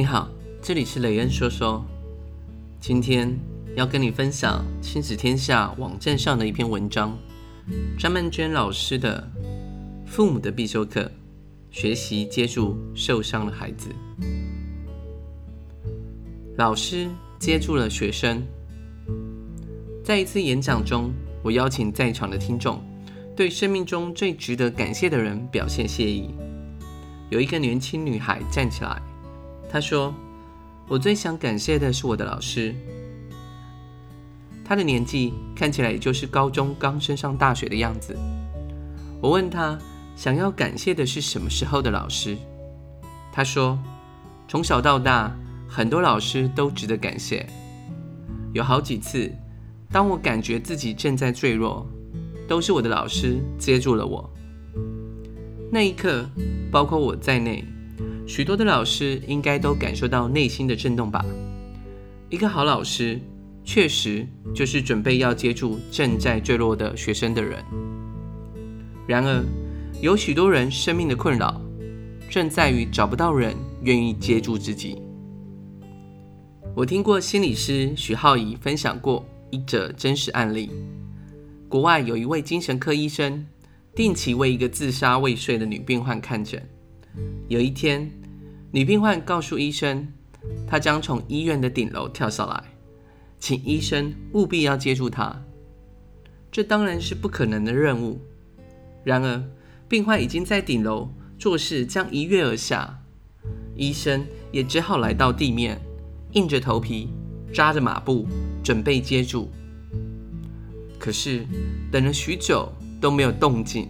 你好，这里是雷恩说说。今天要跟你分享亲子天下网站上的一篇文章，张曼娟老师的《父母的必修课：学习接住受伤的孩子》。老师接住了学生。在一次演讲中，我邀请在场的听众对生命中最值得感谢的人表现谢意。有一个年轻女孩站起来。他说：“我最想感谢的是我的老师。他的年纪看起来也就是高中刚升上大学的样子。我问他想要感谢的是什么时候的老师？他说：从小到大，很多老师都值得感谢。有好几次，当我感觉自己正在坠落，都是我的老师接住了我。那一刻，包括我在内。”许多的老师应该都感受到内心的震动吧？一个好老师，确实就是准备要接住正在坠落的学生的人。然而，有许多人生命的困扰，正在于找不到人愿意接住自己。我听过心理师许浩怡分享过一则真实案例：国外有一位精神科医生，定期为一个自杀未遂的女病患看诊。有一天，女病患告诉医生，她将从医院的顶楼跳下来，请医生务必要接住她。这当然是不可能的任务。然而，病患已经在顶楼做事将一跃而下，医生也只好来到地面，硬着头皮扎着马步，准备接住。可是，等了许久都没有动静，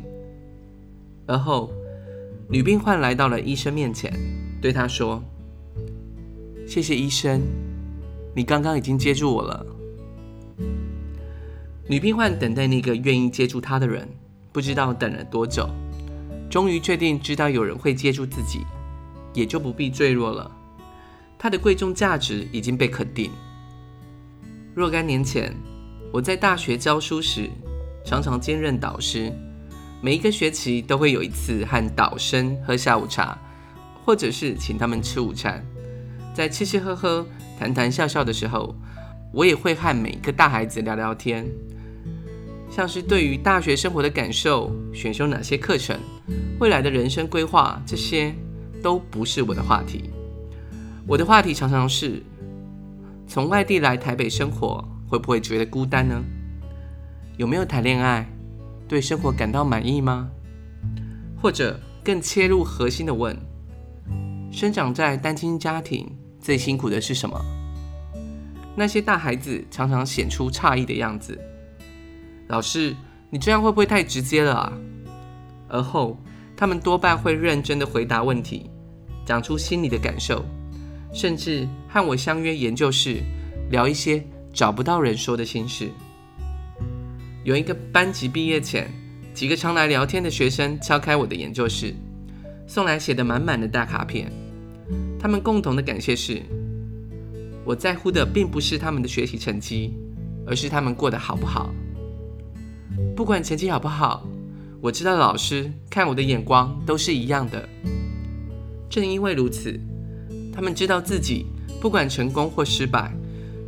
而后，女病患来到了医生面前，对他说：“谢谢医生，你刚刚已经接住我了。”女病患等待那个愿意接住她的人，不知道等了多久，终于确定知道有人会接住自己，也就不必坠落了。她的贵重价值已经被肯定。若干年前，我在大学教书时，常常兼任导师。每一个学期都会有一次和导生喝下午茶，或者是请他们吃午餐。在吃吃喝喝、谈谈笑笑的时候，我也会和每个大孩子聊聊天，像是对于大学生活的感受、选修哪些课程、未来的人生规划，这些都不是我的话题。我的话题常常是：从外地来台北生活，会不会觉得孤单呢？有没有谈恋爱？对生活感到满意吗？或者更切入核心的问：生长在单亲家庭最辛苦的是什么？那些大孩子常常显出诧异的样子。老师，你这样会不会太直接了啊？而后，他们多半会认真的回答问题，讲出心里的感受，甚至和我相约研究室聊一些找不到人说的心事。有一个班级毕业前，几个常来聊天的学生敲开我的研究室，送来写得满满的大卡片。他们共同的感谢是：我在乎的并不是他们的学习成绩，而是他们过得好不好。不管成绩好不好，我知道老师看我的眼光都是一样的。正因为如此，他们知道自己不管成功或失败，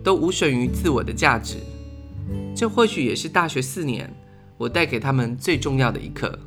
都无损于自我的价值。这或许也是大学四年我带给他们最重要的一课。